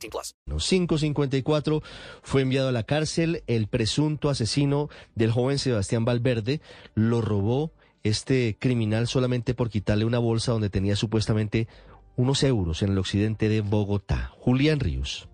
18 plus. 554 fue enviado a la cárcel el presunto asesino del joven Sebastián Valverde. Lo robó este criminal solamente por quitarle una bolsa donde tenía supuestamente unos euros en el occidente de Bogotá. Julián Ríos.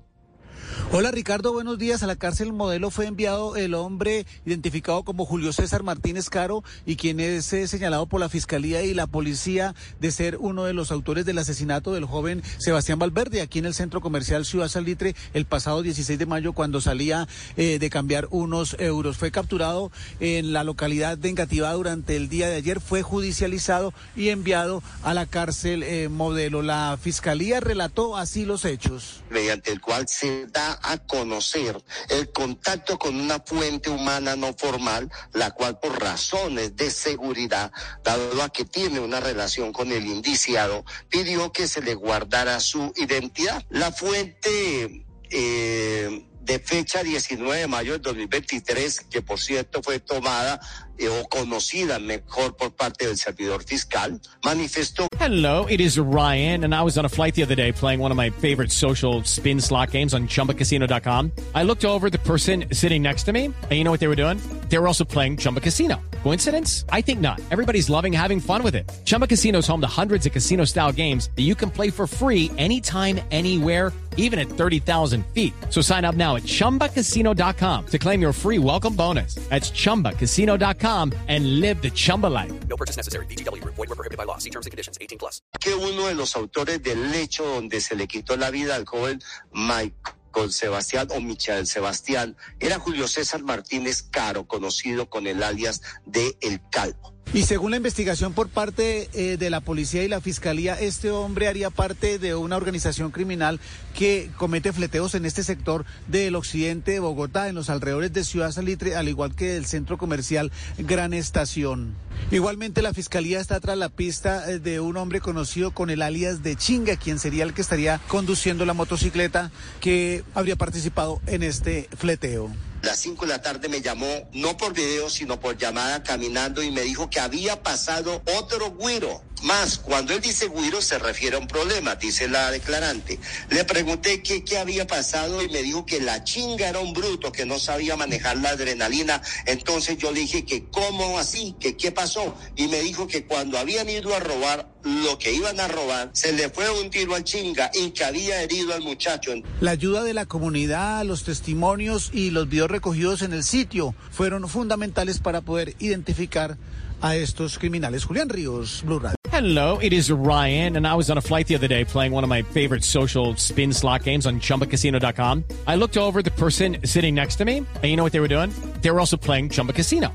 Hola Ricardo, buenos días. A la cárcel modelo fue enviado el hombre identificado como Julio César Martínez Caro y quien es eh, señalado por la Fiscalía y la Policía de ser uno de los autores del asesinato del joven Sebastián Valverde aquí en el centro comercial Ciudad Salitre el pasado 16 de mayo cuando salía eh, de cambiar unos euros. Fue capturado en la localidad de Engativá durante el día de ayer, fue judicializado y enviado a la cárcel eh, modelo. La Fiscalía relató así los hechos. Mediante el cual se da a conocer el contacto con una fuente humana no formal, la cual por razones de seguridad, dado a que tiene una relación con el indiciado, pidió que se le guardara su identidad. La fuente... Eh, de fecha 19 de mayo del 2023, que por cierto fue tomada eh, o conocida mejor por parte del servidor fiscal, manifestó. Hello, it is Ryan, and I was on a flight the other day playing one of my favorite social spin slot games on chumbacasino.com. I looked over the person sitting next to me, and you know what they were doing? They were also playing Chumba Casino. Coincidence? I think not. Everybody's loving having fun with it. Chumba Casino is home to hundreds of casino style games that you can play for free anytime, anywhere, even at 30,000 feet. So sign up now at chumbacasino.com to claim your free welcome bonus. That's chumbacasino.com and live the Chumba life. No purchase necessary. BGW. Void were prohibited by law. See terms and conditions. 18 plus. Que uno de los autores del hecho donde se le quitó la vida al joven Michael Sebastián o Michael Sebastián era Julio César Martínez Caro, conocido con el alias de El Calvo. Y según la investigación por parte eh, de la policía y la fiscalía, este hombre haría parte de una organización criminal que comete fleteos en este sector del occidente de Bogotá, en los alrededores de Ciudad Salitre, al igual que del centro comercial Gran Estación. Igualmente la fiscalía está tras la pista eh, de un hombre conocido con el alias de Chinga, quien sería el que estaría conduciendo la motocicleta que habría participado en este fleteo las 5 de la tarde me llamó, no por video, sino por llamada caminando y me dijo que había pasado otro güiro. Más, cuando él dice güiro se refiere a un problema, dice la declarante. Le pregunté qué, qué había pasado y me dijo que la chinga era un bruto, que no sabía manejar la adrenalina. Entonces yo le dije que cómo así, que qué pasó. Y me dijo que cuando habían ido a robar lo que iban a robar, se le fue un tiro al chinga y que había herido al muchacho. La ayuda de la comunidad, los testimonios y los videos recogidos en el sitio fueron fundamentales para poder identificar a estos criminales. Julián Ríos, Blue Radio. Hello, it is Ryan, and I was on a flight the other day playing one of my favorite social spin slot games on chumbacasino.com. I looked over the person sitting next to me, and you know what they were doing? They were also playing Chumba Casino.